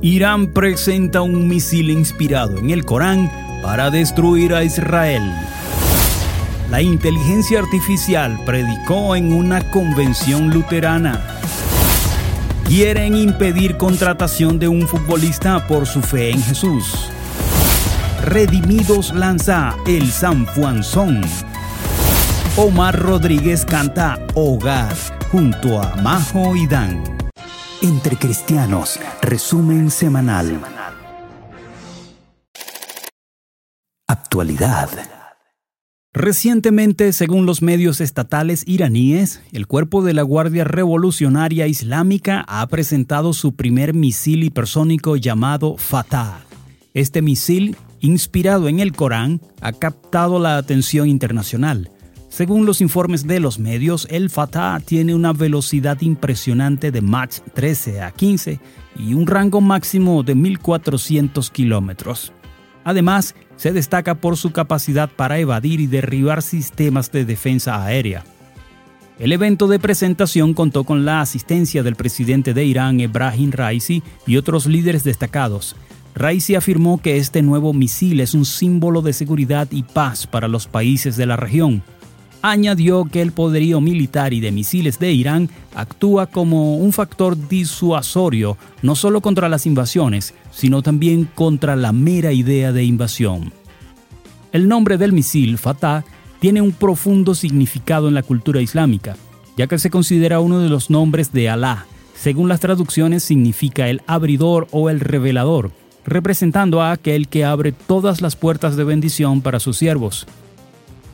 Irán presenta un misil inspirado en el Corán para destruir a Israel. La inteligencia artificial predicó en una convención luterana. Quieren impedir contratación de un futbolista por su fe en Jesús. Redimidos lanza el San Son. Omar Rodríguez canta Hogar junto a Majo y Dan. Entre Cristianos, resumen semanal. Actualidad. Recientemente, según los medios estatales iraníes, el cuerpo de la Guardia Revolucionaria Islámica ha presentado su primer misil hipersónico llamado Fatah. Este misil, inspirado en el Corán, ha captado la atención internacional. Según los informes de los medios, el Fatah tiene una velocidad impresionante de Mach 13 a 15 y un rango máximo de 1.400 kilómetros. Además, se destaca por su capacidad para evadir y derribar sistemas de defensa aérea. El evento de presentación contó con la asistencia del presidente de Irán, Ebrahim Raisi, y otros líderes destacados. Raisi afirmó que este nuevo misil es un símbolo de seguridad y paz para los países de la región añadió que el poderío militar y de misiles de Irán actúa como un factor disuasorio no solo contra las invasiones, sino también contra la mera idea de invasión. El nombre del misil, Fatah, tiene un profundo significado en la cultura islámica, ya que se considera uno de los nombres de Alá. Según las traducciones significa el abridor o el revelador, representando a aquel que abre todas las puertas de bendición para sus siervos.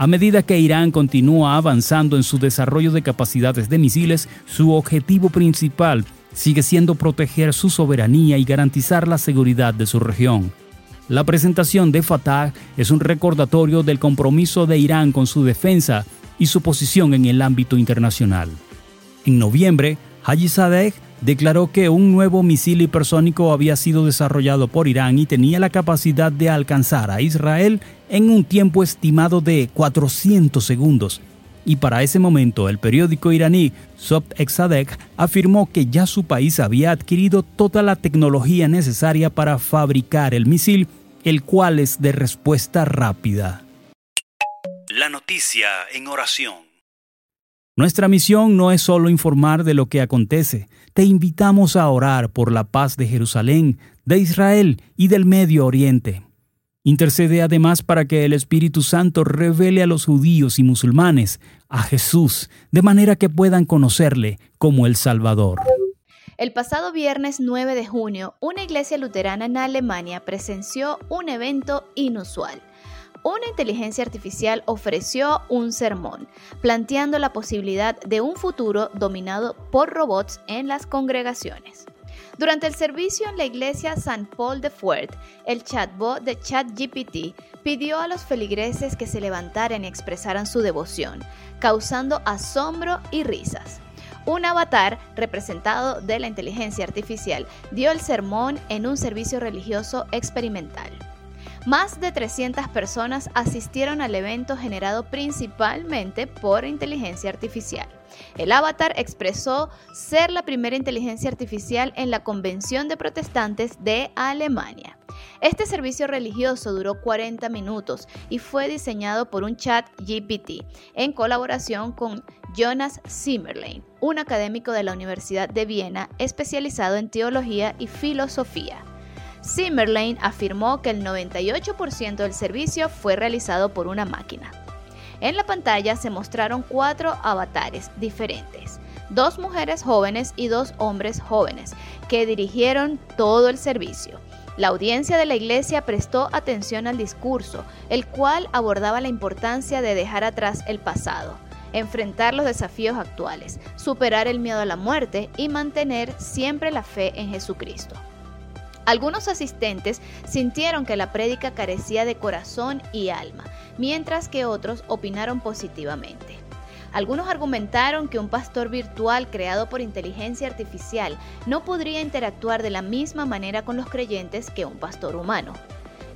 A medida que Irán continúa avanzando en su desarrollo de capacidades de misiles, su objetivo principal sigue siendo proteger su soberanía y garantizar la seguridad de su región. La presentación de Fatah es un recordatorio del compromiso de Irán con su defensa y su posición en el ámbito internacional. En noviembre, Haji Sadeh declaró que un nuevo misil hipersónico había sido desarrollado por Irán y tenía la capacidad de alcanzar a Israel en un tiempo estimado de 400 segundos. Y para ese momento el periódico iraní Sobt Exadek afirmó que ya su país había adquirido toda la tecnología necesaria para fabricar el misil, el cual es de respuesta rápida. La noticia en oración. Nuestra misión no es solo informar de lo que acontece, te invitamos a orar por la paz de Jerusalén, de Israel y del Medio Oriente. Intercede además para que el Espíritu Santo revele a los judíos y musulmanes a Jesús, de manera que puedan conocerle como el Salvador. El pasado viernes 9 de junio, una iglesia luterana en Alemania presenció un evento inusual una inteligencia artificial ofreció un sermón, planteando la posibilidad de un futuro dominado por robots en las congregaciones. Durante el servicio en la iglesia San Paul de Fuert, el chatbot de ChatGPT pidió a los feligreses que se levantaran y expresaran su devoción, causando asombro y risas. Un avatar representado de la inteligencia artificial dio el sermón en un servicio religioso experimental. Más de 300 personas asistieron al evento generado principalmente por inteligencia artificial. El avatar expresó ser la primera inteligencia artificial en la Convención de Protestantes de Alemania. Este servicio religioso duró 40 minutos y fue diseñado por un chat GPT en colaboración con Jonas Zimmerlein, un académico de la Universidad de Viena especializado en teología y filosofía. Zimmerlein afirmó que el 98% del servicio fue realizado por una máquina. En la pantalla se mostraron cuatro avatares diferentes, dos mujeres jóvenes y dos hombres jóvenes, que dirigieron todo el servicio. La audiencia de la iglesia prestó atención al discurso, el cual abordaba la importancia de dejar atrás el pasado, enfrentar los desafíos actuales, superar el miedo a la muerte y mantener siempre la fe en Jesucristo. Algunos asistentes sintieron que la prédica carecía de corazón y alma, mientras que otros opinaron positivamente. Algunos argumentaron que un pastor virtual creado por inteligencia artificial no podría interactuar de la misma manera con los creyentes que un pastor humano.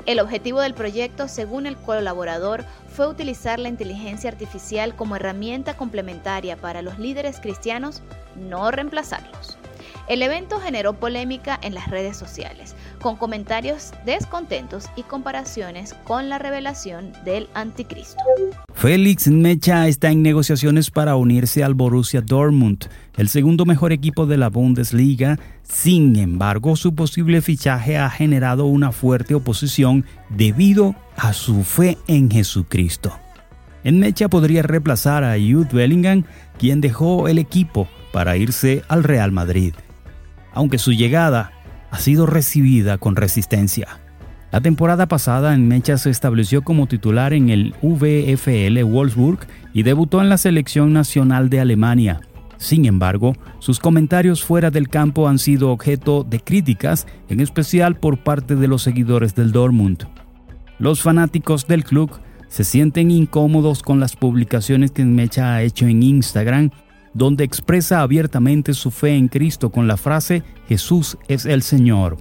El objetivo del proyecto, según el colaborador, fue utilizar la inteligencia artificial como herramienta complementaria para los líderes cristianos, no reemplazarlos. El evento generó polémica en las redes sociales, con comentarios descontentos y comparaciones con la revelación del anticristo. Félix Mecha está en negociaciones para unirse al Borussia Dortmund, el segundo mejor equipo de la Bundesliga. Sin embargo, su posible fichaje ha generado una fuerte oposición debido a su fe en Jesucristo. Mecha podría reemplazar a Jude Bellingham, quien dejó el equipo para irse al Real Madrid aunque su llegada ha sido recibida con resistencia. La temporada pasada, en Mecha se estableció como titular en el VfL Wolfsburg y debutó en la selección nacional de Alemania. Sin embargo, sus comentarios fuera del campo han sido objeto de críticas, en especial por parte de los seguidores del Dortmund. Los fanáticos del club se sienten incómodos con las publicaciones que Mecha ha hecho en Instagram donde expresa abiertamente su fe en Cristo con la frase Jesús es el Señor.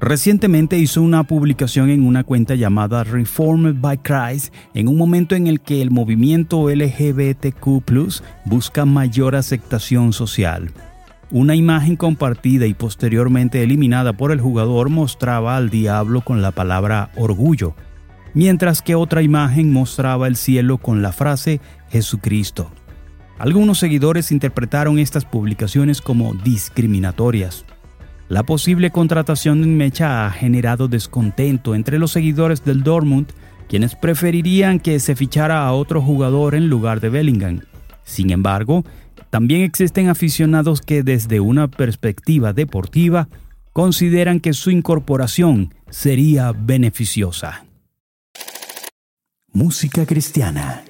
Recientemente hizo una publicación en una cuenta llamada Reformed by Christ en un momento en el que el movimiento LGBTQ busca mayor aceptación social. Una imagen compartida y posteriormente eliminada por el jugador mostraba al diablo con la palabra orgullo, mientras que otra imagen mostraba el cielo con la frase Jesucristo. Algunos seguidores interpretaron estas publicaciones como discriminatorias. La posible contratación de Mecha ha generado descontento entre los seguidores del Dortmund, quienes preferirían que se fichara a otro jugador en lugar de Bellingham. Sin embargo, también existen aficionados que desde una perspectiva deportiva consideran que su incorporación sería beneficiosa. Música cristiana.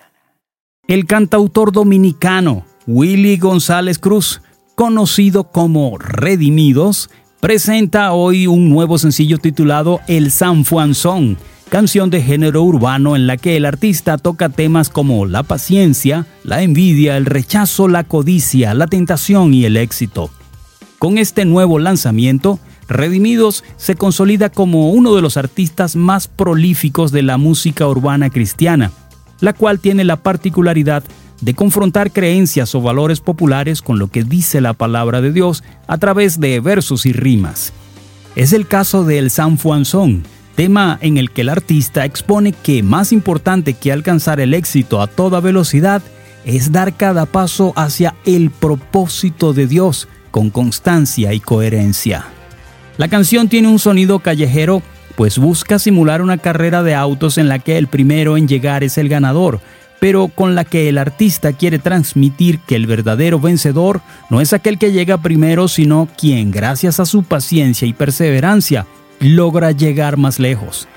El cantautor dominicano Willy González Cruz, conocido como Redimidos, presenta hoy un nuevo sencillo titulado El San Son, canción de género urbano en la que el artista toca temas como la paciencia, la envidia, el rechazo, la codicia, la tentación y el éxito. Con este nuevo lanzamiento, Redimidos se consolida como uno de los artistas más prolíficos de la música urbana cristiana la cual tiene la particularidad de confrontar creencias o valores populares con lo que dice la palabra de Dios a través de versos y rimas. Es el caso del San Song, tema en el que el artista expone que más importante que alcanzar el éxito a toda velocidad es dar cada paso hacia el propósito de Dios con constancia y coherencia. La canción tiene un sonido callejero pues busca simular una carrera de autos en la que el primero en llegar es el ganador, pero con la que el artista quiere transmitir que el verdadero vencedor no es aquel que llega primero, sino quien, gracias a su paciencia y perseverancia, logra llegar más lejos.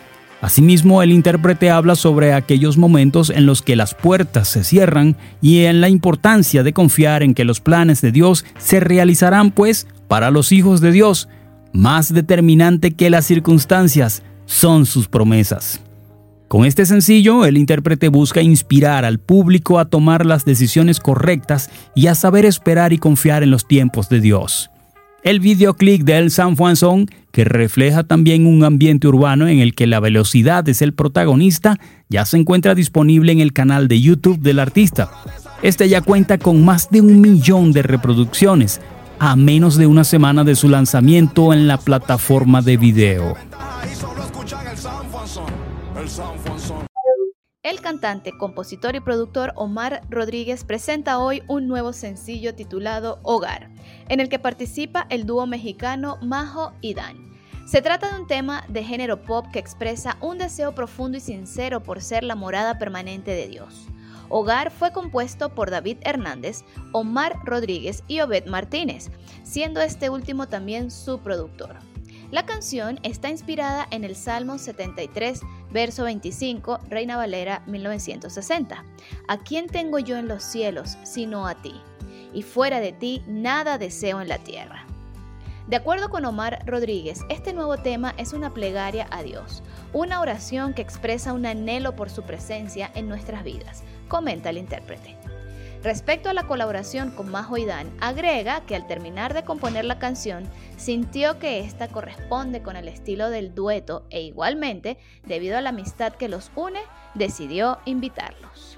Asimismo, el intérprete habla sobre aquellos momentos en los que las puertas se cierran y en la importancia de confiar en que los planes de Dios se realizarán, pues, para los hijos de Dios, más determinante que las circunstancias son sus promesas. Con este sencillo, el intérprete busca inspirar al público a tomar las decisiones correctas y a saber esperar y confiar en los tiempos de Dios. El videoclip de El San Juan que refleja también un ambiente urbano en el que la velocidad es el protagonista, ya se encuentra disponible en el canal de YouTube del artista. Este ya cuenta con más de un millón de reproducciones, a menos de una semana de su lanzamiento en la plataforma de video. El cantante, compositor y productor Omar Rodríguez presenta hoy un nuevo sencillo titulado Hogar, en el que participa el dúo mexicano Majo y Dan. Se trata de un tema de género pop que expresa un deseo profundo y sincero por ser la morada permanente de Dios. Hogar fue compuesto por David Hernández, Omar Rodríguez y Obed Martínez, siendo este último también su productor. La canción está inspirada en el Salmo 73, verso 25, Reina Valera 1960. ¿A quién tengo yo en los cielos sino a ti? Y fuera de ti nada deseo en la tierra. De acuerdo con Omar Rodríguez, este nuevo tema es una plegaria a Dios, una oración que expresa un anhelo por su presencia en nuestras vidas, comenta el intérprete. Respecto a la colaboración con Majo y Dan, agrega que al terminar de componer la canción, sintió que esta corresponde con el estilo del dueto e igualmente, debido a la amistad que los une, decidió invitarlos.